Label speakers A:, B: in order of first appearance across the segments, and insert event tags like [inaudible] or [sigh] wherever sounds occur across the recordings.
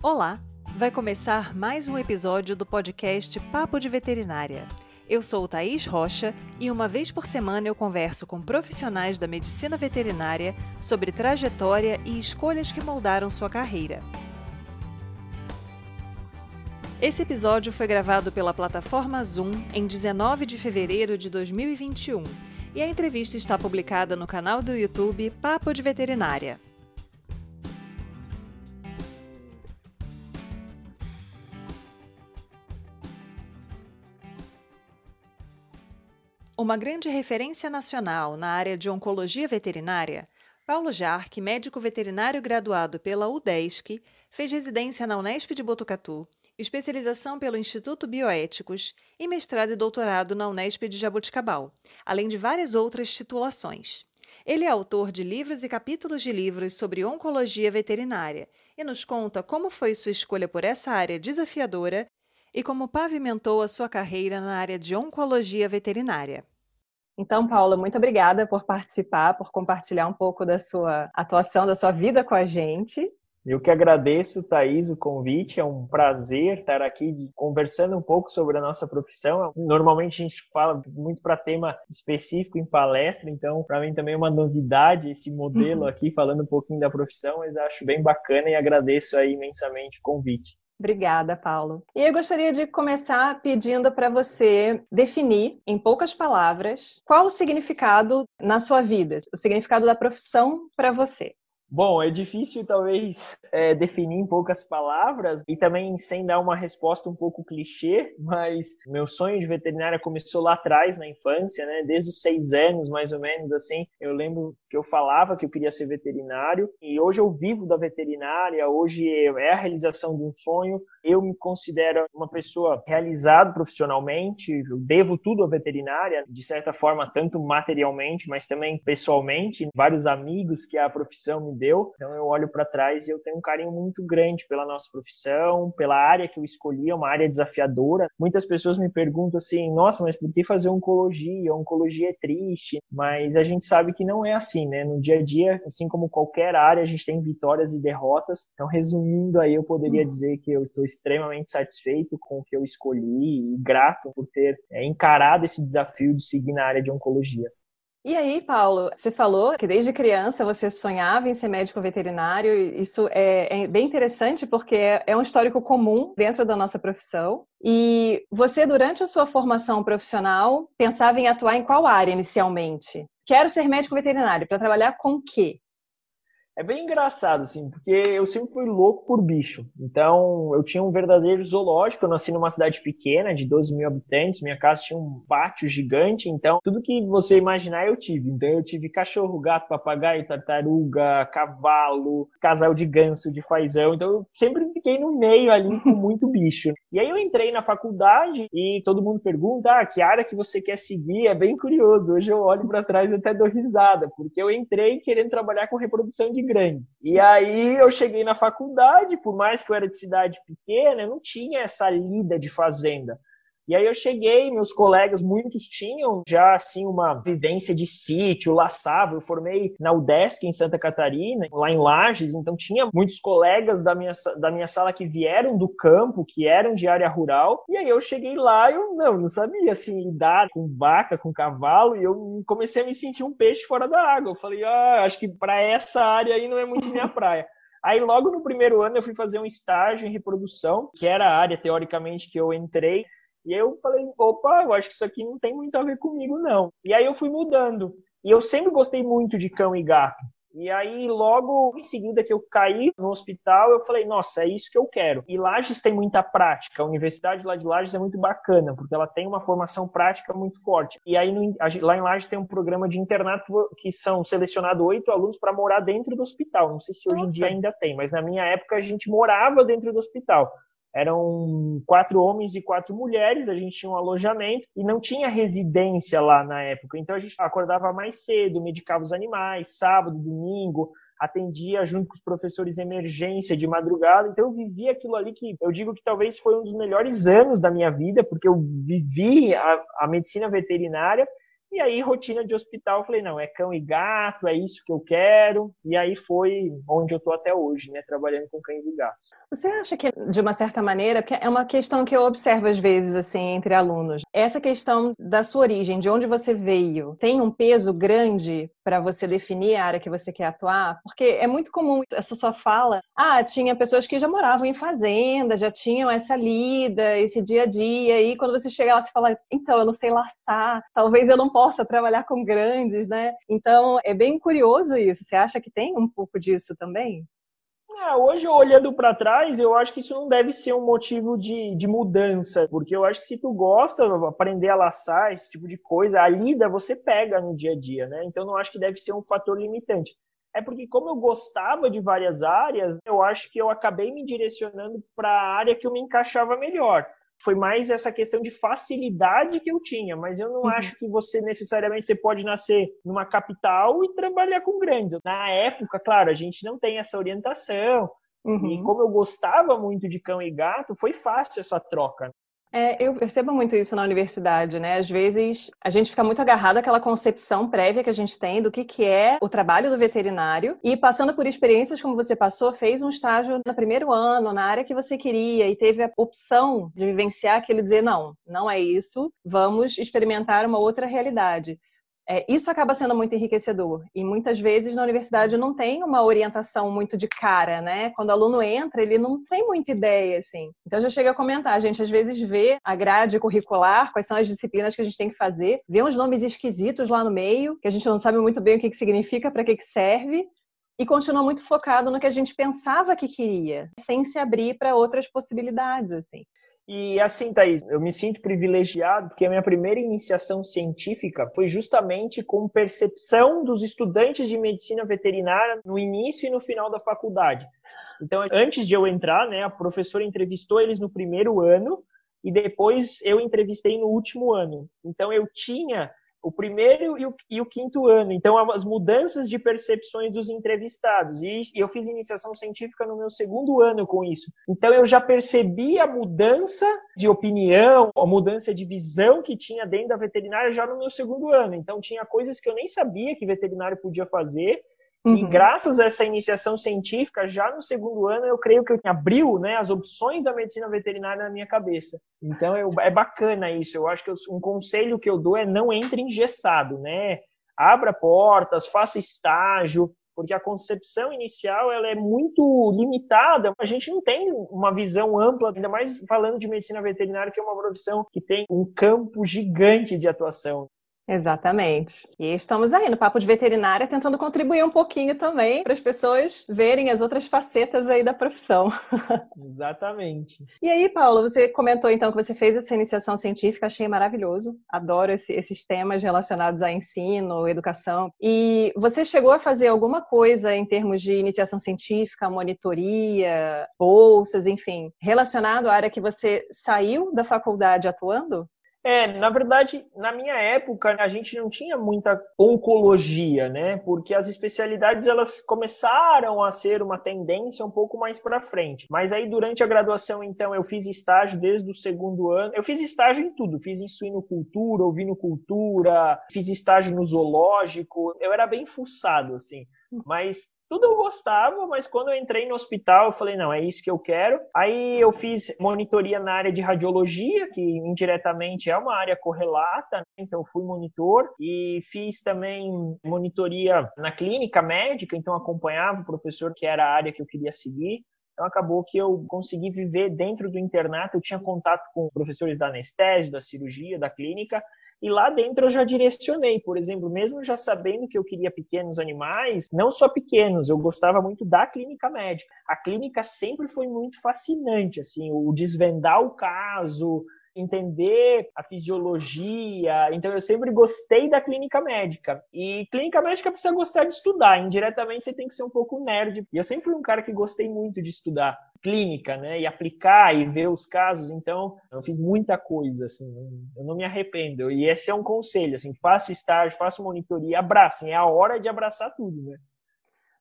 A: Olá! Vai começar mais um episódio do podcast Papo de Veterinária. Eu sou Thaís Rocha e uma vez por semana eu converso com profissionais da medicina veterinária sobre trajetória e escolhas que moldaram sua carreira. Esse episódio foi gravado pela plataforma Zoom em 19 de fevereiro de 2021 e a entrevista está publicada no canal do YouTube Papo de Veterinária. Uma grande referência nacional na área de oncologia veterinária, Paulo Jarque, médico veterinário graduado pela UDESC, fez residência na Unesp de Botucatu, especialização pelo Instituto Bioéticos e mestrado e doutorado na Unesp de Jaboticabal, além de várias outras titulações. Ele é autor de livros e capítulos de livros sobre oncologia veterinária e nos conta como foi sua escolha por essa área desafiadora e como pavimentou a sua carreira na área de oncologia veterinária. Então, Paula, muito obrigada por participar, por compartilhar um pouco da sua atuação, da sua vida com a gente.
B: Eu que agradeço, Thaís, o convite. É um prazer estar aqui conversando um pouco sobre a nossa profissão. Normalmente a gente fala muito para tema específico em palestra, então para mim também é uma novidade esse modelo uhum. aqui, falando um pouquinho da profissão, mas acho bem bacana e agradeço aí imensamente o convite.
A: Obrigada, Paulo. E eu gostaria de começar pedindo para você definir, em poucas palavras, qual o significado na sua vida, o significado da profissão para você.
B: Bom, é difícil talvez é, definir em poucas palavras e também sem dar uma resposta um pouco clichê, mas meu sonho de veterinária começou lá atrás, na infância, né? Desde os seis anos, mais ou menos, assim. Eu lembro que eu falava que eu queria ser veterinário e hoje eu vivo da veterinária, hoje é a realização de um sonho. Eu me considero uma pessoa realizada profissionalmente, eu devo tudo à veterinária, de certa forma, tanto materialmente, mas também pessoalmente. Vários amigos que a profissão me deu. Então eu olho para trás e eu tenho um carinho muito grande pela nossa profissão, pela área que eu escolhi, é uma área desafiadora. Muitas pessoas me perguntam assim: "Nossa, mas por que fazer oncologia? Oncologia é triste". Mas a gente sabe que não é assim, né? No dia a dia, assim como qualquer área, a gente tem vitórias e derrotas. Então, resumindo aí, eu poderia uhum. dizer que eu estou extremamente satisfeito com o que eu escolhi e grato por ter é, encarado esse desafio de seguir na área de oncologia.
A: E aí, Paulo, você falou que desde criança você sonhava em ser médico veterinário. Isso é, é bem interessante porque é, é um histórico comum dentro da nossa profissão. E você, durante a sua formação profissional, pensava em atuar em qual área inicialmente? Quero ser médico veterinário. Para trabalhar com quê?
B: É bem engraçado, assim, porque eu sempre fui louco por bicho. Então, eu tinha um verdadeiro zoológico. Eu nasci numa cidade pequena, de 12 mil habitantes. Minha casa tinha um pátio gigante. Então, tudo que você imaginar, eu tive. Então, eu tive cachorro, gato, papagaio, tartaruga, cavalo, casal de ganso, de fazão. Então, eu sempre fiquei no meio ali com [laughs] muito bicho. E aí, eu entrei na faculdade e todo mundo pergunta: ah, que área que você quer seguir? É bem curioso. Hoje eu olho para trás e até dou risada, porque eu entrei querendo trabalhar com reprodução de grandes. E aí eu cheguei na faculdade, por mais que eu era de cidade pequena, eu não tinha essa lida de fazenda. E aí eu cheguei, meus colegas, muitos tinham já assim uma vivência de sítio, laçava. Eu formei na UDESC em Santa Catarina, lá em Lages, então tinha muitos colegas da minha, da minha sala que vieram do campo, que eram de área rural. E aí eu cheguei lá e eu não, não sabia assim lidar com vaca, com cavalo, e eu comecei a me sentir um peixe fora da água. Eu falei, ah, acho que para essa área aí não é muito minha praia. Aí, logo no primeiro ano, eu fui fazer um estágio em reprodução, que era a área, teoricamente, que eu entrei. E eu falei, opa, eu acho que isso aqui não tem muito a ver comigo, não. E aí eu fui mudando. E eu sempre gostei muito de cão e gato. E aí, logo em seguida que eu caí no hospital, eu falei, nossa, é isso que eu quero. E Lages tem muita prática. A universidade lá de Lages é muito bacana, porque ela tem uma formação prática muito forte. E aí, no, lá em Lages tem um programa de internato que são selecionados oito alunos para morar dentro do hospital. Não sei se hoje em dia ainda tem, mas na minha época a gente morava dentro do hospital. Eram quatro homens e quatro mulheres, a gente tinha um alojamento e não tinha residência lá na época. Então a gente acordava mais cedo, medicava os animais, sábado, domingo, atendia junto com os professores emergência de madrugada. Então eu vivi aquilo ali que eu digo que talvez foi um dos melhores anos da minha vida, porque eu vivi a, a medicina veterinária E aí, rotina de hospital, eu falei, não, é cão e gato, é isso que eu quero. E aí foi onde eu tô até hoje, né, trabalhando com cães e gatos.
A: Você acha que, de uma certa maneira, que é uma questão que eu observo às vezes, assim, entre alunos, essa questão da sua origem, de onde você veio, tem um peso grande para você definir a área que você quer atuar? Porque é muito comum essa sua fala, ah, tinha pessoas que já moravam em fazenda, já tinham essa lida, esse dia a dia, e quando você chega lá, você fala, então, eu não sei laçar, talvez eu não possa trabalhar com grandes, né? Então, é bem curioso isso. Você acha que tem um pouco disso também?
B: É, hoje, olhando para trás, eu acho que isso não deve ser um motivo de, de mudança, porque eu acho que se tu gosta, aprender a laçar, esse tipo de coisa, a lida você pega no dia a dia, né? Então, não acho que deve ser um fator limitante. É porque, como eu gostava de várias áreas, eu acho que eu acabei me direcionando para a área que eu me encaixava melhor foi mais essa questão de facilidade que eu tinha, mas eu não uhum. acho que você necessariamente você pode nascer numa capital e trabalhar com grandes. Na época, claro, a gente não tem essa orientação. Uhum. E como eu gostava muito de cão e gato, foi fácil essa troca.
A: É, eu percebo muito isso na universidade, né? Às vezes a gente fica muito agarrado àquela concepção prévia que a gente tem do que, que é o trabalho do veterinário e passando por experiências como você passou, fez um estágio no primeiro ano, na área que você queria e teve a opção de vivenciar aquilo e dizer: não, não é isso, vamos experimentar uma outra realidade. É, isso acaba sendo muito enriquecedor. E muitas vezes na universidade não tem uma orientação muito de cara, né? Quando o aluno entra, ele não tem muita ideia, assim. Então já chega a comentar, a gente às vezes vê a grade curricular, quais são as disciplinas que a gente tem que fazer, vê uns nomes esquisitos lá no meio, que a gente não sabe muito bem o que, que significa, para que, que serve, e continua muito focado no que a gente pensava que queria, sem se abrir para outras possibilidades, assim.
B: E assim, Thaís, eu me sinto privilegiado porque a minha primeira iniciação científica foi justamente com percepção dos estudantes de medicina veterinária no início e no final da faculdade. Então, antes de eu entrar, né, a professora entrevistou eles no primeiro ano e depois eu entrevistei no último ano. Então, eu tinha o primeiro e o, e o, quinto ano. Então, as mudanças de percepções dos entrevistados. E, e, eu fiz iniciação científica no meu segundo ano com isso. Então, eu já percebi a mudança de opinião, a mudança de visão que tinha dentro da veterinária já no meu segundo ano. Então, tinha coisas que eu nem sabia que veterinário podia fazer Uhum. E graças a essa iniciação científica, já no segundo ano, eu creio que eu abriu né, as opções da medicina veterinária na minha cabeça. Então eu, é bacana isso. Eu acho que eu, um conselho que eu dou é não entre engessado, né? Abra portas, faça estágio, porque a concepção inicial ela é muito limitada. A gente não tem uma visão ampla, ainda mais falando de medicina veterinária, que é uma profissão que tem um campo gigante de atuação.
A: Exatamente. E estamos aí no Papo de Veterinária tentando contribuir um pouquinho também para as pessoas verem as outras facetas aí da profissão. [laughs]
B: Exatamente.
A: E aí, Paulo, você comentou então que você fez essa iniciação científica, achei maravilhoso. Adoro esse, esses temas relacionados a ensino, educação. E você chegou a fazer alguma coisa em termos de iniciação científica, monitoria, bolsas, enfim, relacionado à área que você saiu da faculdade atuando?
B: É, na verdade, na minha época, a gente não tinha muita oncologia, né? Porque as especialidades elas começaram a ser uma tendência um pouco mais para frente. Mas aí durante a graduação, então, eu fiz estágio desde o segundo ano. Eu fiz estágio em tudo, fiz em suinocultura, ovinocultura, fiz estágio no zoológico. Eu era bem fuçado assim. Mas tudo eu gostava, mas quando eu entrei no hospital, eu falei, não, é isso que eu quero. Aí eu fiz monitoria na área de radiologia, que indiretamente é uma área correlata, né? então fui monitor e fiz também monitoria na clínica médica, então acompanhava o professor que era a área que eu queria seguir. Então acabou que eu consegui viver dentro do internato, eu tinha contato com professores da anestésia, da cirurgia, da clínica, e lá dentro eu já direcionei, por exemplo, mesmo já sabendo que eu queria pequenos animais, não só pequenos, eu gostava muito da clínica médica. A clínica sempre foi muito fascinante, assim, o desvendar o caso, entender a fisiologia. Então eu sempre gostei da clínica médica. E clínica médica precisa gostar de estudar. Indiretamente você tem que ser um pouco nerd. E eu sempre fui um cara que gostei muito de estudar clínica, né? E aplicar e ver os casos. Então eu fiz muita coisa, assim. Eu não me arrependo. E esse é um conselho, assim. Faça estágio, faça monitoria, abracem. É a hora de abraçar tudo, né?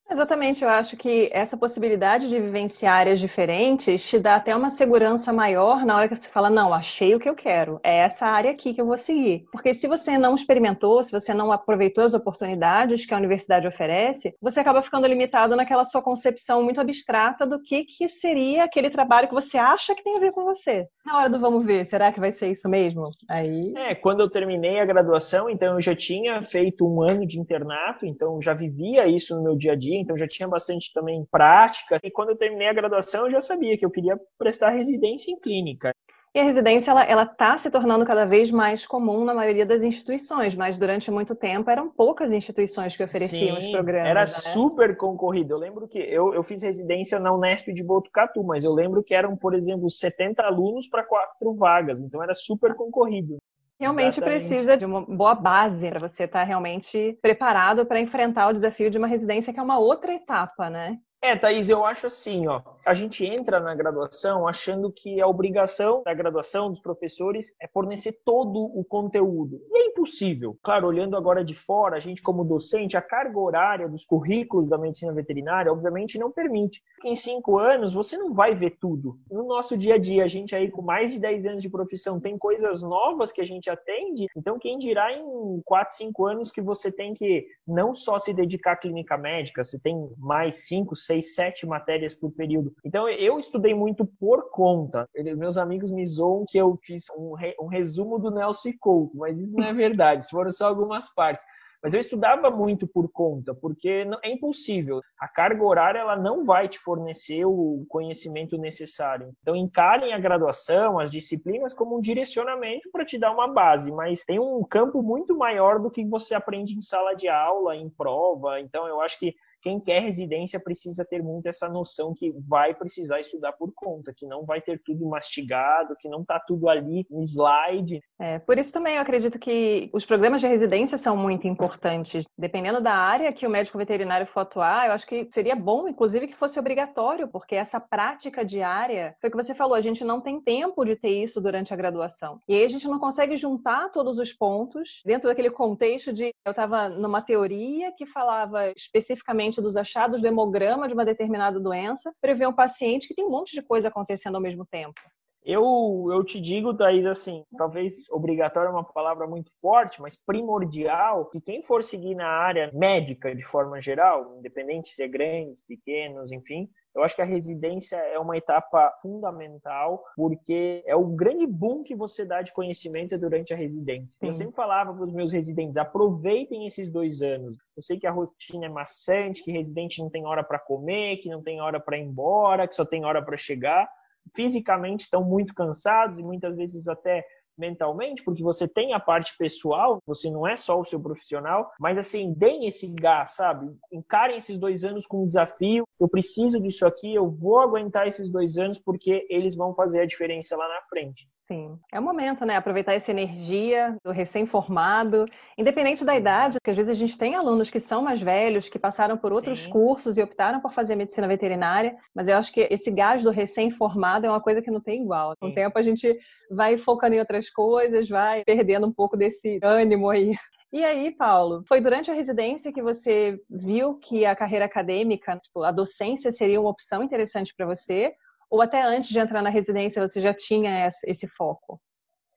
A: Exatamente, eu acho que essa possibilidade de vivenciar áreas diferentes te dá até uma segurança maior na hora que você fala, não, achei o que eu quero, é essa área aqui que eu vou seguir. Porque se você não experimentou, se você não aproveitou as oportunidades que a universidade oferece, você acaba ficando limitado naquela sua concepção muito abstrata do que, que seria aquele trabalho que você acha que tem a ver com você. Na hora do vamos ver, será que vai ser isso mesmo?
B: Aí. É, quando eu terminei a graduação, então eu já tinha feito um ano de internato, então já vivia isso no meu dia a dia então já tinha bastante também prática. E quando eu terminei a graduação, eu já sabia que eu queria prestar residência em clínica.
A: E a residência ela está se tornando cada vez mais comum na maioria das instituições, mas durante muito tempo eram poucas instituições que ofereciam
B: Sim,
A: os programas.
B: Era
A: né?
B: super concorrido. Eu lembro que eu, eu fiz residência na Unesp de Botucatu, mas eu lembro que eram, por exemplo, 70 alunos para quatro vagas, então era super concorrido.
A: Realmente Exatamente. precisa de uma boa base para você estar tá realmente preparado para enfrentar o desafio de uma residência, que é uma outra etapa, né?
B: É, Thaís, eu acho assim, ó, a gente entra na graduação achando que a obrigação da graduação dos professores é fornecer todo o conteúdo. E é impossível. Claro, olhando agora de fora, a gente como docente, a carga horária dos currículos da medicina veterinária, obviamente, não permite. Em cinco anos, você não vai ver tudo. No nosso dia a dia, a gente aí com mais de 10 anos de profissão tem coisas novas que a gente atende. Então, quem dirá em quatro, cinco anos que você tem que não só se dedicar à clínica médica, você tem mais cinco, seis, sete matérias por período. Então eu estudei muito por conta. Meus amigos me zoam que eu fiz um, re, um resumo do Nelson Couto, mas isso não é verdade, foram só algumas partes. Mas eu estudava muito por conta, porque é impossível. A carga horária ela não vai te fornecer o conhecimento necessário. Então encarem a graduação, as disciplinas como um direcionamento para te dar uma base, mas tem um campo muito maior do que você aprende em sala de aula, em prova. Então eu acho que quem quer residência precisa ter muito essa noção que vai precisar estudar por conta, que não vai ter tudo mastigado, que não está tudo ali no slide.
A: É, por isso também eu acredito que os programas de residência são muito importantes. Dependendo da área que o médico veterinário for atuar, eu acho que seria bom, inclusive, que fosse obrigatório, porque essa prática diária, foi o que você falou, a gente não tem tempo de ter isso durante a graduação. E aí a gente não consegue juntar todos os pontos dentro daquele contexto de eu estava numa teoria que falava especificamente dos achados do hemograma de uma determinada doença, prevê um paciente que tem um monte de coisa acontecendo ao mesmo tempo.
B: Eu, eu te digo, Thaís, assim, talvez obrigatório é uma palavra muito forte, mas primordial, que quem for seguir na área médica de forma geral, independente se é grandes, pequenos, enfim, eu acho que a residência é uma etapa fundamental, porque é o grande boom que você dá de conhecimento durante a residência. Sim. Eu sempre falava para os meus residentes: aproveitem esses dois anos. Eu sei que a rotina é maçante, que residente não tem hora para comer, que não tem hora para ir embora, que só tem hora para chegar. Fisicamente estão muito cansados e muitas vezes até mentalmente, porque você tem a parte pessoal, você não é só o seu profissional, mas assim, deem esse gás, sabe? Encarem esses dois anos com desafio. Eu preciso disso aqui, eu vou aguentar esses dois anos porque eles vão fazer a diferença lá na frente.
A: Sim, é o momento, né? Aproveitar essa energia do recém-formado, independente da idade, porque às vezes a gente tem alunos que são mais velhos, que passaram por outros Sim. cursos e optaram por fazer medicina veterinária, mas eu acho que esse gás do recém-formado é uma coisa que não tem igual. Com o tempo a gente vai focando em outras coisas, vai perdendo um pouco desse ânimo aí. E aí, Paulo, foi durante a residência que você viu que a carreira acadêmica, tipo, a docência seria uma opção interessante para você? Ou até antes de entrar na residência você já tinha esse foco?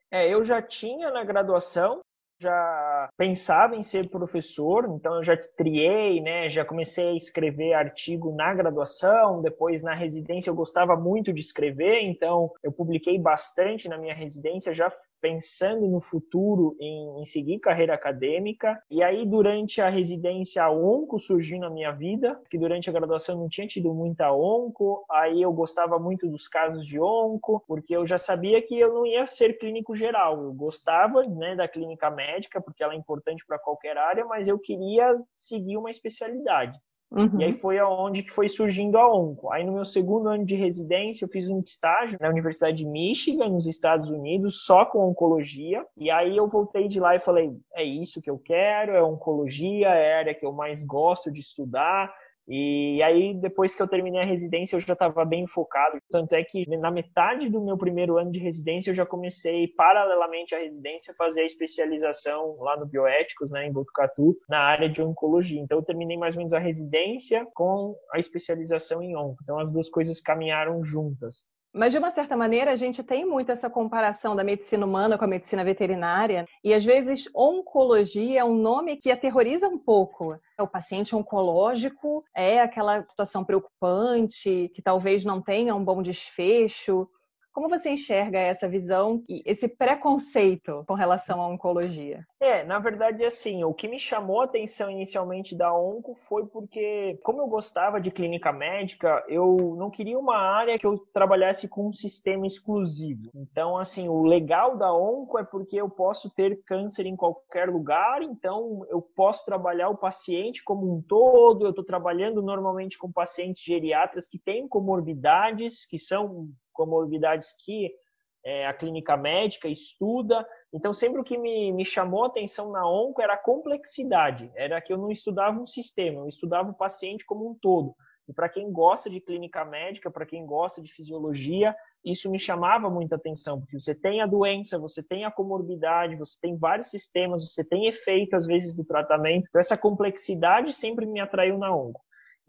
B: É, eu já tinha na graduação, já pensava em ser professor, então eu já triei, né, já comecei a escrever artigo na graduação, depois na residência eu gostava muito de escrever, então eu publiquei bastante na minha residência, já pensando no futuro em, em, seguir carreira acadêmica. E aí, durante a residência, a onco surgiu na minha vida, que durante a graduação não tinha tido muita onco. Aí eu gostava muito dos casos de onco, porque eu já sabia que eu não ia ser clínico geral. Eu gostava né, da clínica médica, porque ela é importante para qualquer área, mas eu queria seguir uma especialidade. Uhum. E aí foi aonde que foi surgindo a Onco. Aí no meu segundo ano de residência, eu fiz um estágio na Universidade de Michigan, nos Estados Unidos, só com oncologia. E aí eu voltei de lá e falei, é isso que eu quero, é oncologia, é a área que eu mais gosto de estudar. E aí, depois que eu terminei a residência, eu já estava bem focado. Tanto é que na metade do meu primeiro ano de residência, eu já comecei, paralelamente à residência, a fazer a especialização lá no Bioéticos, né, em Botucatu, na área de oncologia. Então, eu terminei mais ou menos a residência com a especialização em onco. Então, as duas coisas caminharam juntas.
A: Mas, de uma certa maneira, a gente tem muito essa comparação da medicina humana com a medicina veterinária, e às vezes oncologia é um nome que aterroriza um pouco. O paciente oncológico é aquela situação preocupante, que talvez não tenha um bom desfecho. Como você enxerga essa visão e esse preconceito com relação à oncologia?
B: É, na verdade, assim, o que me chamou a atenção inicialmente da onco foi porque, como eu gostava de clínica médica, eu não queria uma área que eu trabalhasse com um sistema exclusivo. Então, assim, o legal da onco é porque eu posso ter câncer em qualquer lugar, então eu posso trabalhar o paciente como um todo. Eu estou trabalhando normalmente com pacientes geriatras que têm comorbidades, que são comorbidades que é, a clínica médica estuda. Então, sempre o que me, me chamou a atenção na onco era a complexidade, era que eu não estudava um sistema, eu estudava o paciente como um todo. E para quem gosta de clínica médica, para quem gosta de fisiologia, isso me chamava muita atenção, porque você tem a doença, você tem a comorbidade, você tem vários sistemas, você tem efeito, às vezes, do tratamento. Então, essa complexidade sempre me atraiu na onco.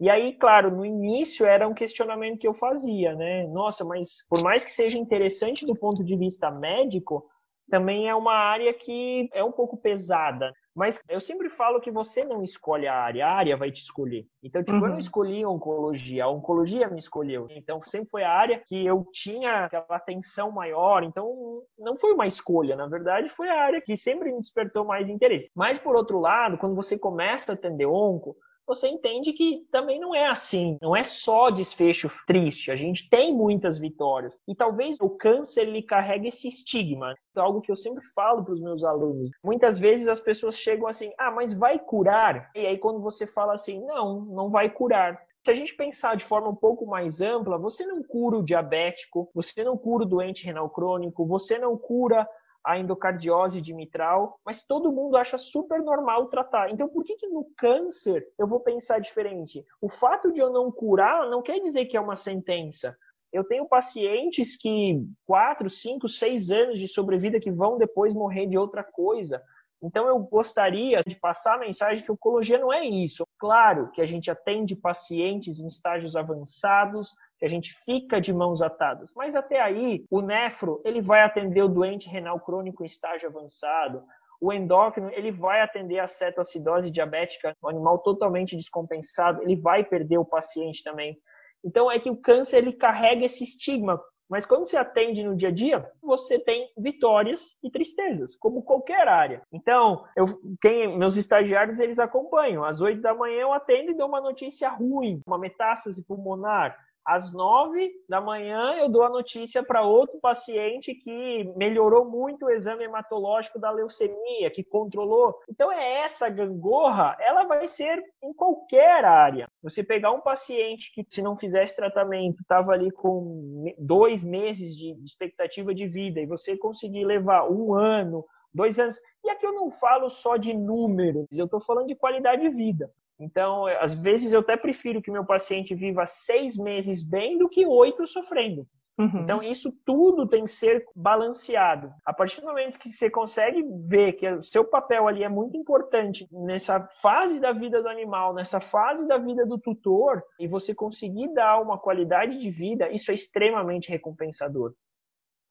B: E aí, claro, no início era um questionamento que eu fazia, né? Nossa, mas por mais que seja interessante do ponto de vista médico, também é uma área que é um pouco pesada. Mas eu sempre falo que você não escolhe a área, a área vai te escolher. Então, tipo, uhum. eu não uhum. escolhi a oncologia, a oncologia me escolheu. Então, sempre foi a área que eu tinha aquela atenção maior. Então, não foi uma escolha, na verdade, foi a área que sempre me despertou mais interesse. Mas, por outro lado, quando você começa a atender onco, você entende que também não é assim, não é só desfecho triste, a gente tem muitas vitórias. E talvez o câncer ele carregue esse estigma, algo que eu sempre falo para os meus alunos. Muitas vezes as pessoas chegam assim: "Ah, mas vai curar?". E aí quando você fala assim: "Não, não vai curar". Se a gente pensar de forma um pouco mais ampla, você não cura o diabético, você não cura o doente renal crônico, você não cura a endocardiose de mitral, mas todo mundo acha super normal tratar. Então, por que, que no câncer eu vou pensar diferente? O fato de eu não curar não quer dizer que é uma sentença. Eu tenho pacientes que quatro, cinco, seis anos de sobrevida que vão depois morrer de outra coisa. Então, eu gostaria de passar a mensagem que oncologia não é isso. Claro que a gente atende pacientes em estágios avançados, a gente fica de mãos atadas. Mas até aí, o nefro, ele vai atender o doente renal crônico em estágio avançado. O endócrino, ele vai atender a cetoacidose diabética, um animal totalmente descompensado, ele vai perder o paciente também. Então é que o câncer ele carrega esse estigma, mas quando você atende no dia a dia, você tem vitórias e tristezas, como qualquer área. Então, eu, quem, meus estagiários eles acompanham. Às 8 da manhã eu atendo e dou uma notícia ruim, uma metástase pulmonar, às nove da manhã, eu dou a notícia para outro paciente que melhorou muito o exame hematológico da leucemia, que controlou. Então, é essa gangorra, ela vai ser em qualquer área. Você pegar um paciente que, se não fizesse tratamento, estava ali com dois meses de expectativa de vida, e você conseguir levar um ano, dois anos. E aqui eu não falo só de números, eu estou falando de qualidade de vida. Então, às vezes eu até prefiro que meu paciente viva seis meses bem do que oito sofrendo. Uhum. Então, isso tudo tem que ser balanceado. A partir do momento que você consegue ver que o seu papel ali é muito importante nessa fase da vida do animal, nessa fase da vida do tutor, e você conseguir dar uma qualidade de vida, isso é extremamente recompensador.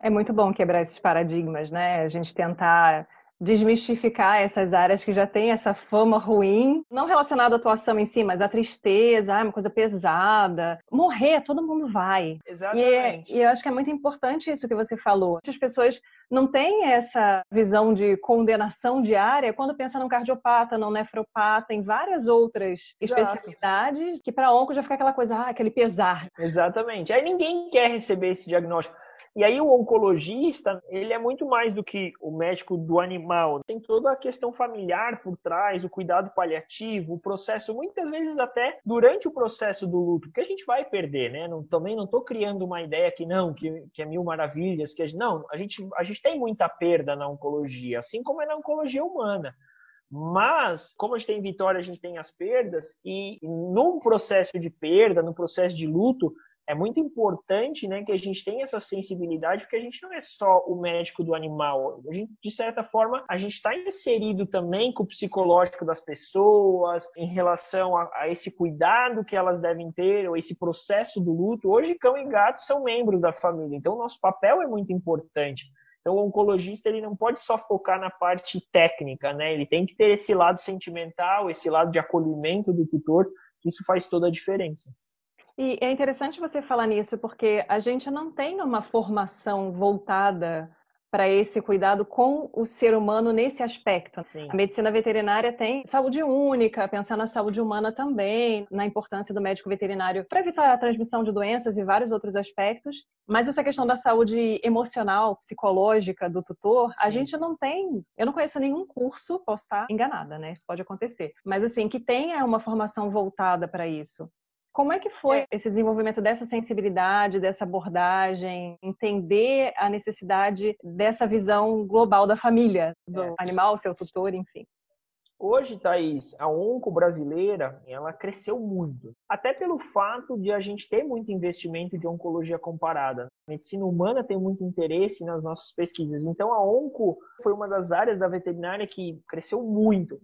A: É muito bom quebrar esses paradigmas, né? A gente tentar desmistificar essas áreas que já têm essa fama ruim, não relacionada à atuação em si, mas à tristeza, ah, uma coisa pesada. Morrer, todo mundo vai.
B: Exatamente.
A: E, e eu acho que é muito importante isso que você falou. As pessoas não têm essa visão de condenação diária quando pensa num cardiopata, num nefropata, em várias outras Exato. especialidades, que para onco já fica aquela coisa, ah, aquele pesar.
B: Exatamente. Aí ninguém quer receber esse diagnóstico. E aí o oncologista, ele é muito mais do que o médico do animal. Tem toda a questão familiar por trás, o cuidado paliativo, o processo, muitas vezes até durante o processo do luto, que a gente vai perder, né? Não, também não estou criando uma ideia que não, que, que é mil maravilhas, que a gente, não, a gente, a gente tem muita perda na oncologia, assim como é na oncologia humana. Mas, como a gente tem vitória, a gente tem as perdas, e num processo de perda, no processo de luto, é muito importante né, que a gente tenha essa sensibilidade, porque a gente não é só o médico do animal. A gente, de certa forma, a gente está inserido também com o psicológico das pessoas, em relação a, a, esse cuidado que elas devem ter, ou esse processo do luto. Hoje, cão e gato são membros da família, então nosso papel é muito importante. Então, o oncologista ele não pode só focar na parte técnica, né? Ele tem que ter esse lado sentimental, esse lado de acolhimento do tutor, que isso faz toda a diferença.
A: E é interessante você falar nisso, porque a gente não tem uma formação voltada para esse cuidado com o ser humano nesse aspecto. Sim. A medicina veterinária tem saúde única, pensar na saúde humana também, na importância do médico veterinário para evitar a transmissão de doenças e vários outros aspectos. Mas essa questão da saúde emocional, psicológica do tutor, Sim. a gente não tem. Eu não conheço nenhum curso, posso estar enganada, né? Isso pode acontecer. Mas assim, que tenha uma formação voltada para isso. Como é que foi é. esse desenvolvimento dessa sensibilidade, dessa abordagem, entender a necessidade dessa visão global da família, do é. animal, seu tutor, enfim?
B: Hoje, Thaís, a onco brasileira, ela cresceu muito. Até pelo fato de a gente ter muito investimento de oncologia comparada. A medicina humana tem muito interesse nas nossas pesquisas. Então, a onco foi uma das áreas da veterinária que cresceu muito.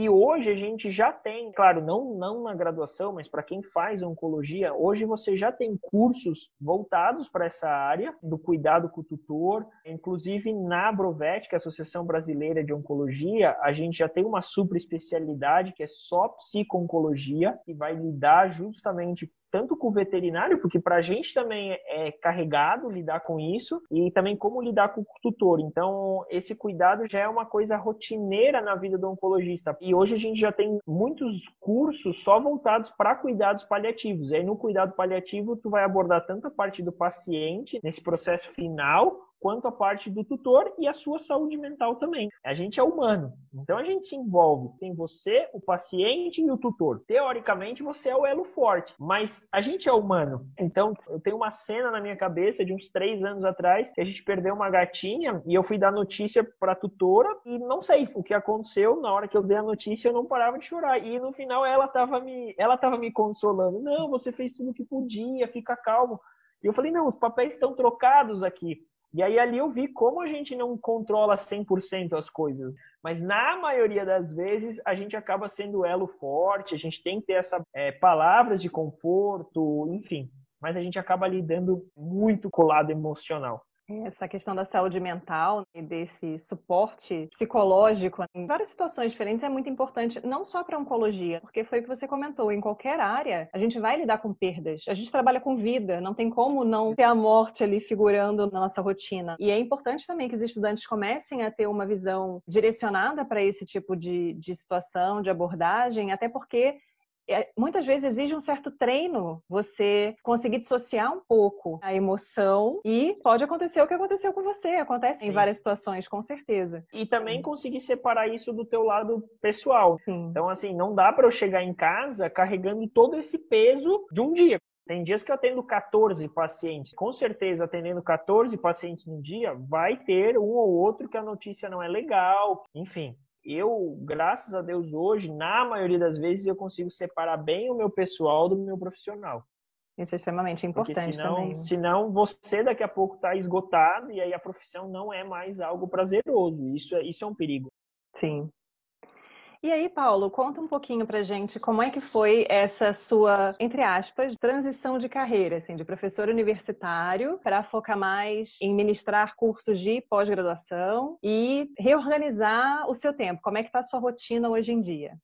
B: E hoje a gente já tem, claro, não, não na graduação, mas para quem faz oncologia, hoje você já tem cursos voltados para essa área do cuidado com o tutor. Inclusive na Brovet, que é a Associação Brasileira de Oncologia, a gente já tem uma super especialidade que é só psico-oncologia, que vai lidar justamente tanto com o veterinário, porque para a gente também é carregado lidar com isso, e também como lidar com o tutor. Então, esse cuidado já é uma coisa rotineira na vida do oncologista. E hoje a gente já tem muitos cursos só voltados para cuidados paliativos. E aí, no cuidado paliativo, tu vai abordar tanto a parte do paciente, nesse processo final, quanto a parte do tutor e a sua saúde mental também. A gente é humano, então a gente se envolve. Tem você, o paciente e o tutor. Teoricamente, você é o elo forte, mas a gente é humano. Então, eu tenho uma cena na minha cabeça de uns três anos atrás que a gente perdeu uma gatinha e eu fui dar notícia para a tutora e não sei o que aconteceu. Na hora que eu dei a notícia, eu não parava de chorar. E no final, ela estava me, ela tava me consolando. Não, você fez tudo o que podia, fica calmo. E eu falei, não, os papéis estão trocados aqui. E aí ali eu vi como a gente não controla 100% as coisas, mas na maioria das vezes a gente acaba sendo elo forte, a gente tem que ter essa é, palavras de conforto, enfim, mas a gente acaba lidando muito com o lado emocional.
A: Essa questão da saúde mental e desse suporte psicológico em várias situações diferentes é muito importante, não só para a oncologia, porque foi o que você comentou, em qualquer área a gente vai lidar com perdas. A gente trabalha com vida, não tem como não ter a morte ali figurando na nossa rotina. E é importante também que os estudantes comecem a ter uma visão direcionada para esse tipo de, de situação, de abordagem, até porque muitas vezes exige um certo treino você conseguir dissociar um pouco a emoção e pode acontecer o que aconteceu com você, acontece Sim. em várias situações, com certeza.
B: E também conseguir separar isso do teu lado pessoal. Sim. Então, assim, não dá para eu chegar em casa carregando todo esse peso de um dia. Tem dias que eu atendo 14 pacientes. Com certeza, atendendo 14 pacientes no dia, vai ter um ou outro que a notícia não é legal. Enfim, eu, graças a Deus, hoje, na maioria das vezes, eu consigo separar bem o meu pessoal do meu profissional.
A: Isso é extremamente importante Porque senão, também.
B: Senão você daqui a pouco está esgotado e aí a profissão não é mais algo prazeroso. Isso é, isso é um perigo.
A: Sim, e aí, Paulo, conta um pouquinho pra gente como é que foi essa sua, entre aspas, transição de carreira, assim, de professor universitário para focar mais em ministrar cursos de pós-graduação e reorganizar o seu tempo. Como é que está a sua rotina hoje em dia?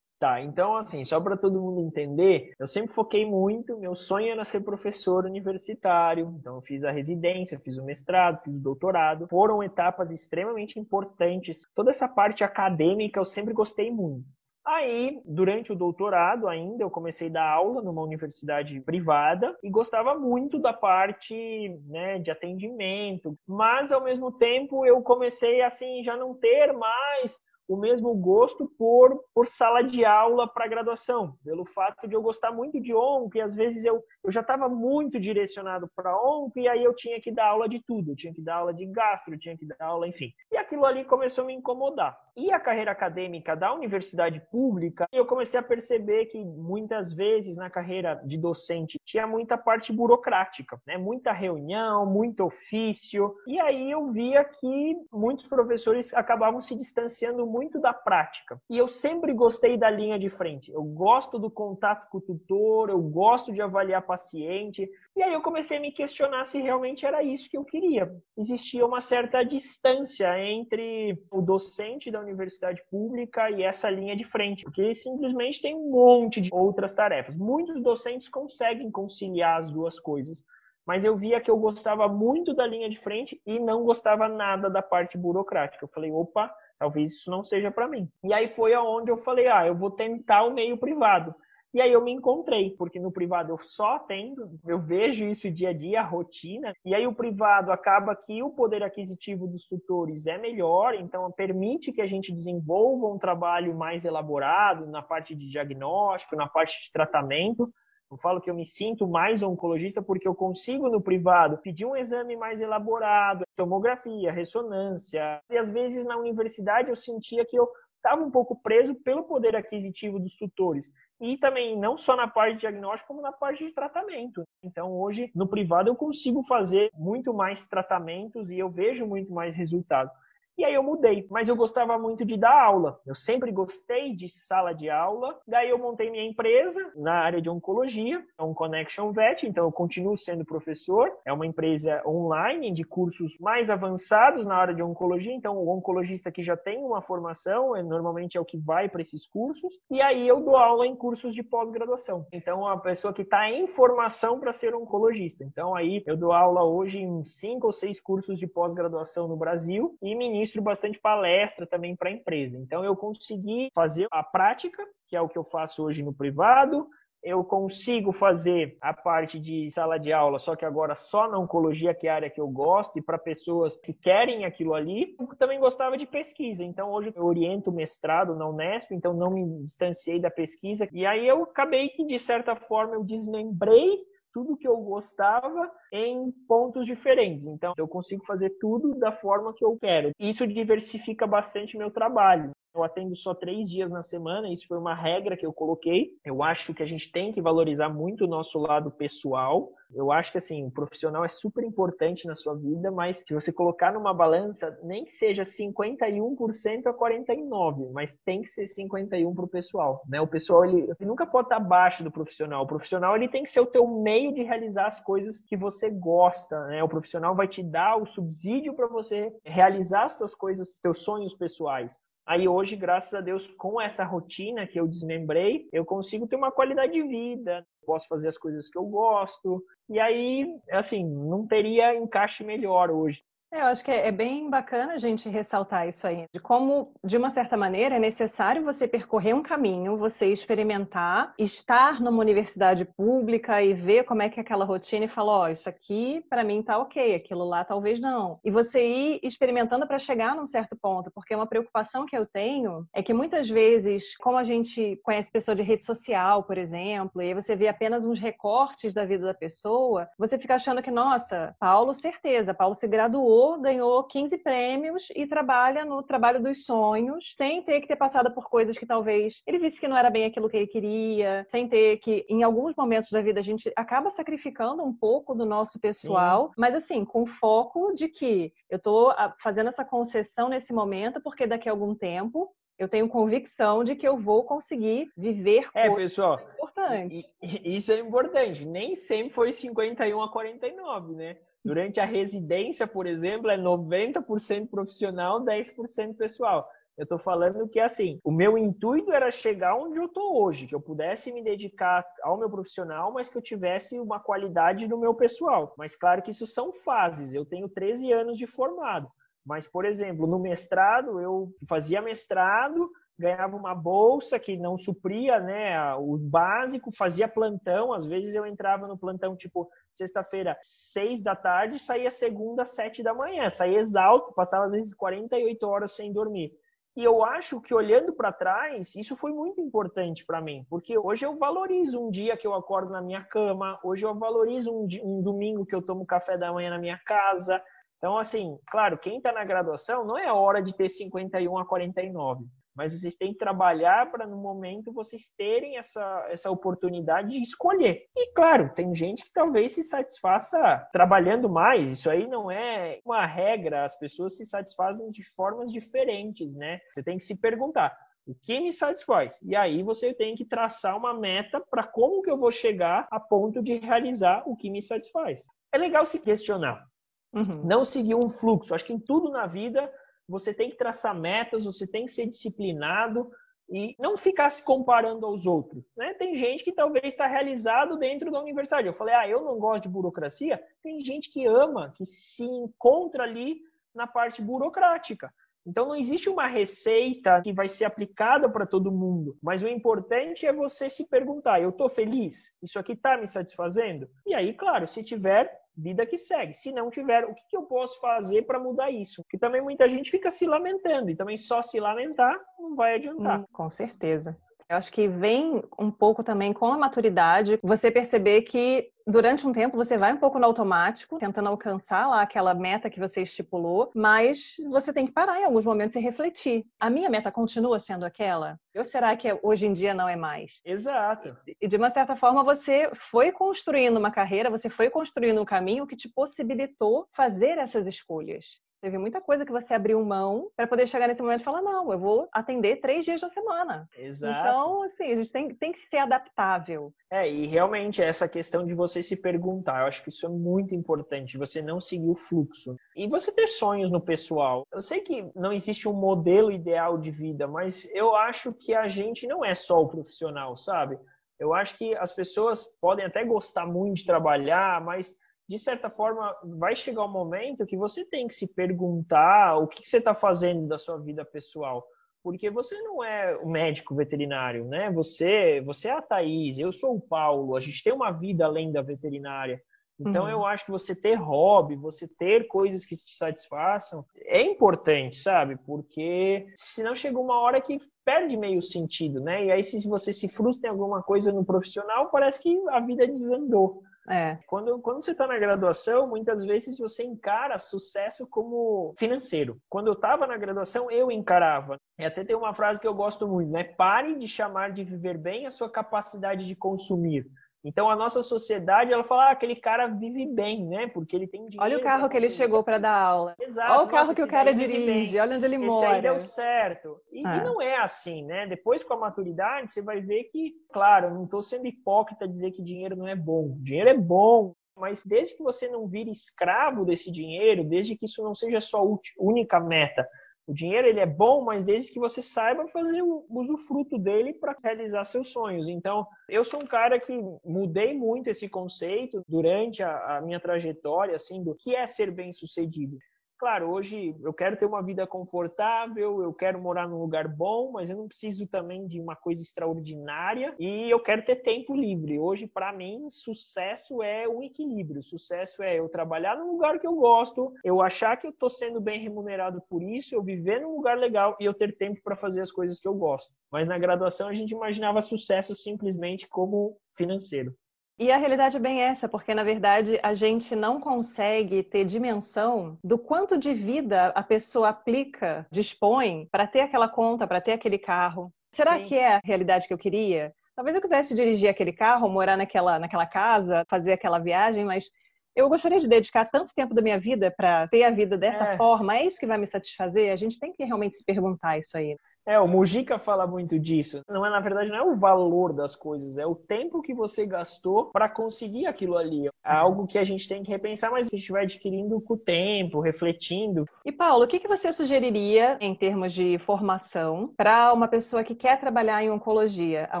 B: Tá, então assim, só para todo mundo entender, eu sempre foquei muito, meu sonho era ser professor universitário, então eu fiz a residência, fiz o mestrado, fiz o doutorado, foram etapas extremamente importantes. Toda essa parte acadêmica eu sempre gostei muito. Aí, durante o doutorado ainda, eu comecei a dar aula numa universidade privada e gostava muito da parte né, de atendimento, mas ao mesmo tempo eu comecei assim já não ter mais o mesmo gosto por, por sala de aula para graduação, pelo fato de eu gostar muito de ONC, e às vezes eu, eu já estava muito direcionado para ONC, e aí eu tinha que dar aula de tudo, eu tinha que dar aula de gastro, eu tinha que dar aula, enfim. E aquilo ali começou a me incomodar. E a carreira acadêmica da universidade pública, eu comecei a perceber que muitas vezes na carreira de docente tinha muita parte burocrática, né? muita reunião, muito ofício, e aí eu via que muitos professores acabavam se distanciando muito da prática. E eu sempre gostei da linha de frente. Eu gosto do contato com o tutor, eu gosto de avaliar paciente. E aí eu comecei a me questionar se realmente era isso que eu queria. Existia uma certa distância entre o docente da universidade pública e essa linha de frente, porque simplesmente tem um monte de outras tarefas. Muitos docentes conseguem conciliar as duas coisas, mas eu via que eu gostava muito da linha de frente e não gostava nada da parte burocrática. Eu falei, opa, talvez isso não seja para mim. E aí foi aonde eu falei, ah, eu vou tentar o meio privado. E aí eu me encontrei, porque no privado eu só atendo, eu vejo isso dia a dia, a rotina, e aí o privado acaba que o poder aquisitivo dos tutores é melhor, então permite que a gente desenvolva um trabalho mais elaborado na parte de diagnóstico, na parte de tratamento, eu falo que eu me sinto mais oncologista porque eu consigo no privado pedir um exame mais elaborado, tomografia, ressonância. E às vezes na universidade eu sentia que eu estava um pouco preso pelo poder aquisitivo dos tutores. E também não só na parte de diagnóstico, como na parte de tratamento. Então, hoje, no privado, eu consigo fazer muito mais tratamentos e eu vejo muito mais resultado. E aí eu mudei, mas eu gostava muito de dar aula. Eu sempre gostei de sala de aula. Daí eu montei minha empresa na área de oncologia, é um Connection Vet, então eu continuo sendo professor. É uma empresa online de cursos mais avançados na área de oncologia, então o oncologista que já tem uma formação, é, normalmente é o que vai para esses cursos. E aí eu dou aula em cursos de pós-graduação. Então a pessoa que está em formação para ser oncologista. Então aí eu dou aula hoje em cinco ou seis cursos de pós-graduação no Brasil e ministro ministro bastante palestra também para a empresa. Então, eu consegui fazer a prática, que é o que eu faço hoje no privado, eu consigo fazer a parte de sala de aula, só que agora só na oncologia, que é a área que eu gosto, e para pessoas que querem aquilo ali. Eu também gostava de pesquisa, então hoje eu oriento mestrado na Unesp, então não me distanciei da pesquisa. E aí eu acabei que, de certa forma, eu desmembrei tudo que eu gostava em pontos diferentes. Então, eu consigo fazer tudo da forma que eu quero. Isso diversifica bastante meu trabalho. Eu atendo só três dias na semana, isso foi uma regra que eu coloquei. Eu acho que a gente tem que valorizar muito o nosso lado pessoal. Eu acho que assim, o profissional é super importante na sua vida, mas se você colocar numa balança, nem que seja 51% a 49%, mas tem que ser 51% para o pessoal. Né? O pessoal ele, ele nunca pode estar abaixo do profissional. O profissional ele tem que ser o teu meio de realizar as coisas que você gosta. Né? O profissional vai te dar o subsídio para você realizar as suas coisas, teus sonhos pessoais. Aí hoje, graças a Deus, com essa rotina que eu desmembrei, eu consigo ter uma qualidade de vida, posso fazer as coisas que eu gosto. E aí, assim, não teria encaixe melhor hoje.
A: É, eu acho que é, é bem bacana a gente ressaltar isso aí, de como, de uma certa maneira, é necessário você percorrer um caminho, você experimentar, estar numa universidade pública e ver como é que é aquela rotina e falar, ó, oh, isso aqui para mim tá ok, aquilo lá talvez não. E você ir experimentando para chegar num certo ponto, porque uma preocupação que eu tenho é que muitas vezes, como a gente conhece pessoa de rede social, por exemplo, e aí você vê apenas uns recortes da vida da pessoa, você fica achando que, nossa, Paulo, certeza, Paulo se graduou ganhou 15 prêmios e trabalha no trabalho dos sonhos, sem ter que ter passado por coisas que talvez ele visse que não era bem aquilo que ele queria, sem ter que, em alguns momentos da vida, a gente acaba sacrificando um pouco do nosso pessoal, Sim. mas assim, com foco de que eu estou fazendo essa concessão nesse momento, porque daqui a algum tempo eu tenho convicção de que eu vou conseguir viver
B: é, pessoal, importantes. Isso é importante. Nem sempre foi 51 a 49, né? Durante a residência, por exemplo, é 90% profissional, 10% pessoal. Eu estou falando que, assim, o meu intuito era chegar onde eu estou hoje, que eu pudesse me dedicar ao meu profissional, mas que eu tivesse uma qualidade no meu pessoal. Mas, claro que isso são fases. Eu tenho 13 anos de formado. Mas, por exemplo, no mestrado, eu fazia mestrado, ganhava uma bolsa que não supria né, o básico, fazia plantão, às vezes eu entrava no plantão tipo sexta-feira, seis da tarde, saía segunda, sete da manhã, saía exausto, passava às vezes 48 horas sem dormir. E eu acho que olhando para trás, isso foi muito importante para mim, porque hoje eu valorizo um dia que eu acordo na minha cama, hoje eu valorizo um, um domingo que eu tomo café da manhã na minha casa. Então, assim, claro, quem está na graduação não é hora de ter 51 a 49 mas vocês têm que trabalhar para no momento vocês terem essa, essa oportunidade de escolher. E claro, tem gente que talvez se satisfaça trabalhando mais, isso aí não é uma regra, as pessoas se satisfazem de formas diferentes, né? Você tem que se perguntar, o que me satisfaz? E aí você tem que traçar uma meta para como que eu vou chegar a ponto de realizar o que me satisfaz. É legal se questionar. Uhum. Não seguir um fluxo. Acho que em tudo na vida você tem que traçar metas, você tem que ser disciplinado e não ficar se comparando aos outros. Né? Tem gente que talvez está realizado dentro da universidade. Eu falei, ah, eu não gosto de burocracia. Tem gente que ama, que se encontra ali na parte burocrática. Então não existe uma receita que vai ser aplicada para todo mundo, mas o importante é você se perguntar: eu estou feliz? Isso aqui está me satisfazendo? E aí, claro, se tiver, vida que segue. Se não tiver, o que, que eu posso fazer para mudar isso? Porque também muita gente fica se lamentando e também só se lamentar não vai adiantar. Hum,
A: com certeza. Eu acho que vem um pouco também com a maturidade, você perceber que durante um tempo você vai um pouco no automático, tentando alcançar lá aquela meta que você estipulou, mas você tem que parar em alguns momentos e refletir. A minha meta continua sendo aquela? Ou será que hoje em dia não é mais?
B: Exato.
A: E de uma certa forma você foi construindo uma carreira, você foi construindo um caminho que te possibilitou fazer essas escolhas. Teve muita coisa que você abriu mão para poder chegar nesse momento e falar: não, eu vou atender três dias da semana.
B: Exato.
A: Então, assim, a gente tem, tem que ser adaptável.
B: É, e realmente essa questão de você se perguntar, eu acho que isso é muito importante, você não seguir o fluxo. E você ter sonhos no pessoal. Eu sei que não existe um modelo ideal de vida, mas eu acho que a gente não é só o profissional, sabe? Eu acho que as pessoas podem até gostar muito de trabalhar, mas de certa forma, vai chegar um momento que você tem que se perguntar o que você está fazendo da sua vida pessoal. Porque você não é o médico veterinário, né? Você, você é a Thaís, eu sou o Paulo, a gente tem uma vida além da veterinária. Então, uhum. eu acho que você ter hobby, você ter coisas que te satisfaçam, é importante, sabe? Porque senão chega uma hora que perde meio sentido, né? E aí, se você se frustra em alguma coisa no profissional, parece que a vida desandou.
A: É.
B: Quando, quando você está na graduação, muitas vezes você encara sucesso como financeiro. Quando eu estava na graduação, eu encarava. E até tem uma frase que eu gosto muito, né? Pare de chamar de viver bem a sua capacidade de consumir. Então a nossa sociedade, ela fala, ah, aquele cara vive bem, né? Porque ele tem dinheiro.
A: Olha o carro que ele chegou para dar aula.
B: Exato.
A: Olha o carro que o cara dirige, olha onde ele
B: Esse
A: mora.
B: Aí deu certo. E, ah. e, não é assim, né? Depois com a maturidade, você vai ver que, claro, não estou sendo hipócrita dizer que dinheiro não é bom. Dinheiro é bom, mas desde que você não vire escravo desse dinheiro, desde que isso não seja sua única meta, o dinheiro ele é bom, mas desde que você saiba fazer o usufruto dele para realizar seus sonhos. Então, eu sou um cara que mudei muito esse conceito durante a, a minha trajetória, assim, do que é ser bem sucedido. Claro, hoje eu quero ter uma vida confortável, eu quero morar num lugar bom, mas eu não preciso também de uma coisa extraordinária e eu quero ter tempo livre. Hoje, para mim, sucesso é um equilíbrio. Sucesso é eu trabalhar num lugar que eu gosto, eu achar que eu estou sendo bem remunerado por isso, eu viver num lugar legal e eu ter tempo para fazer as coisas que eu gosto. Mas na graduação a gente imaginava sucesso simplesmente como financeiro.
A: E a realidade é bem essa, porque na verdade a gente não consegue ter dimensão do quanto de vida a pessoa aplica, dispõe para ter aquela conta, para ter aquele carro. Será Sim. que é a realidade que eu queria? Talvez eu quisesse dirigir aquele carro, morar naquela, naquela casa, fazer aquela viagem, mas eu gostaria de dedicar tanto tempo da minha vida para ter a vida dessa é. forma. É isso que vai me satisfazer? A gente tem que realmente se perguntar isso aí.
B: É, o Mujica fala muito disso. Não é, na verdade, não é o valor das coisas, é o tempo que você gastou para conseguir aquilo ali. É algo que a gente tem que repensar, mas a gente vai adquirindo com o tempo, refletindo.
A: E Paulo, o que, que você sugeriria em termos de formação para uma pessoa que quer trabalhar em oncologia? Há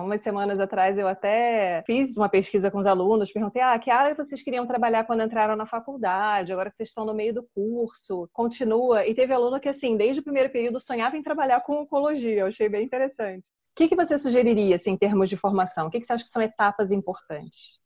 A: umas semanas atrás eu até fiz uma pesquisa com os alunos, perguntei: ah, que área vocês queriam trabalhar quando entraram na faculdade? Agora que vocês estão no meio do curso, continua. E teve aluno que, assim, desde o primeiro período sonhava em trabalhar com oncologia. Eu achei bem interessante. O que, que você sugeriria assim, em termos de formação? O que, que você acha que são etapas importantes?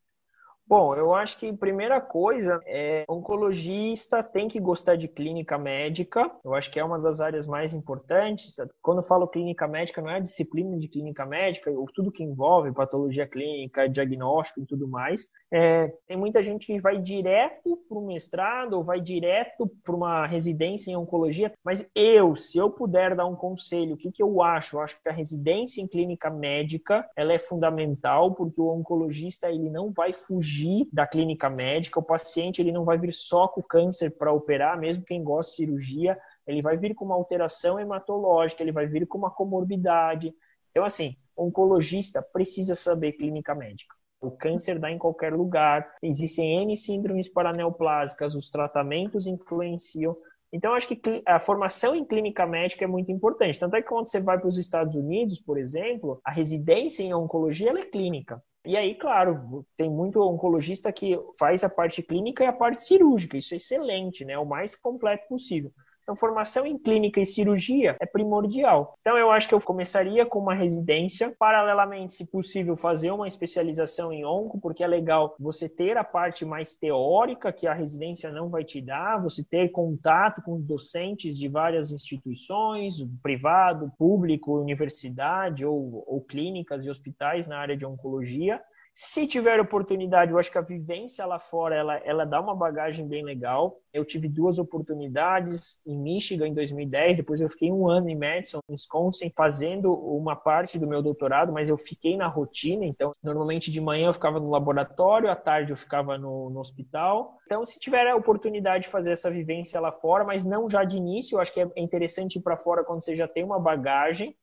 B: Bom, eu acho que primeira coisa é oncologista tem que gostar de clínica médica. Eu acho que é uma das áreas mais importantes. Quando falo clínica médica, não é a disciplina de clínica médica, ou tudo que envolve patologia clínica, diagnóstico e tudo mais. É, tem muita gente que vai direto para o mestrado ou vai direto para uma residência em oncologia, mas eu, se eu puder dar um conselho, o que, que eu acho? Eu acho que a residência em clínica médica ela é fundamental porque o oncologista ele não vai fugir da clínica médica, o paciente ele não vai vir só com câncer para operar, mesmo quem gosta de cirurgia, ele vai vir com uma alteração hematológica, ele vai vir com uma comorbidade. Então, assim, o oncologista precisa saber clínica médica. O câncer dá em qualquer lugar, existem N síndromes paraneoplásicas, os tratamentos influenciam. Então, acho que a formação em clínica médica é muito importante. Tanto é que quando você vai para os Estados Unidos, por exemplo, a residência em oncologia é clínica. E aí, claro, tem muito oncologista que faz a parte clínica e a parte cirúrgica. Isso é excelente, né? O mais completo possível. Então, formação em clínica e cirurgia é primordial. Então, eu acho que eu começaria com uma residência, paralelamente, se possível, fazer uma especialização em onco, porque é legal você ter a parte mais teórica que a residência não vai te dar, você ter contato com docentes de várias instituições, privado, público, universidade ou, ou clínicas e hospitais na área de oncologia. Se tiver oportunidade, eu acho que a vivência lá fora, ela, ela dá uma bagagem bem legal. Eu tive duas oportunidades em Michigan em 2010, depois eu fiquei um ano em Madison, Wisconsin, fazendo uma parte do meu doutorado, mas eu fiquei na rotina, então normalmente de manhã eu ficava no laboratório, à tarde eu ficava no, no hospital. Então, se tiver a oportunidade de fazer essa vivência lá fora, mas não já de início, eu acho que é interessante ir para fora quando você já tem uma bagagem,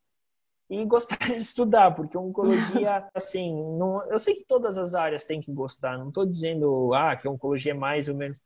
B: e gostar de estudar, porque oncologia, [laughs] assim, não, eu sei que todas as áreas têm que gostar, não estou dizendo ah, que a oncologia é mais ou menos,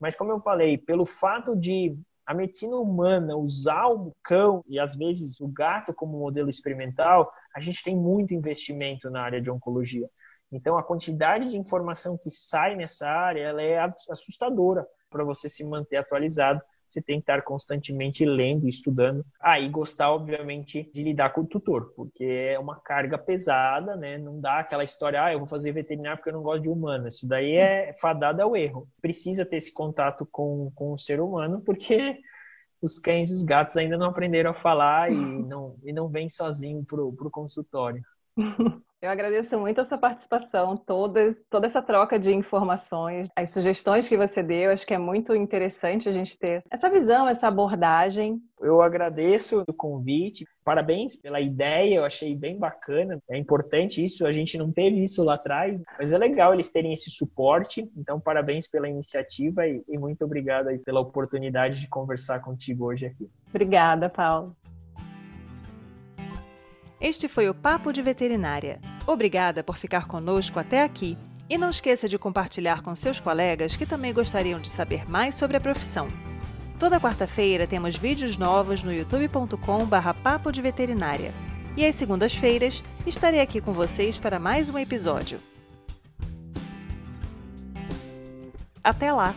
B: mas como eu falei, pelo fato de a medicina humana usar o cão e às vezes o gato como modelo experimental, a gente tem muito investimento na área de oncologia. Então a quantidade de informação que sai nessa área ela é assustadora para você se manter atualizado você tem que estar constantemente lendo, estudando. Ah, e gostar, obviamente, de lidar com o tutor, porque é uma carga pesada, né? Não dá aquela história, ah, eu vou fazer veterinário porque eu não gosto de humano. Isso daí é fadado ao erro. Precisa ter esse contato com, com o ser humano, porque os cães e os gatos ainda não aprenderam a falar e não, e não vêm sozinho pro, pro consultório.
A: Eu agradeço muito a sua participação, toda, toda essa troca de informações, as sugestões que você deu. Acho que é muito interessante a gente ter essa visão, essa abordagem.
B: Eu agradeço o convite, parabéns pela ideia, eu achei bem bacana. É importante isso, a gente não teve isso lá atrás, mas é legal eles terem esse suporte. Então, parabéns pela iniciativa e, e muito obrigado pela oportunidade de conversar contigo hoje aqui.
A: Obrigada, Paulo. Este foi o Papo de Veterinária. Obrigada por ficar conosco até aqui e não esqueça de compartilhar com seus colegas que também gostariam de saber mais sobre a profissão. Toda quarta-feira temos vídeos novos no youtube.com/barra Papo de Veterinária. E às segundas-feiras estarei aqui com vocês para mais um episódio. Até lá!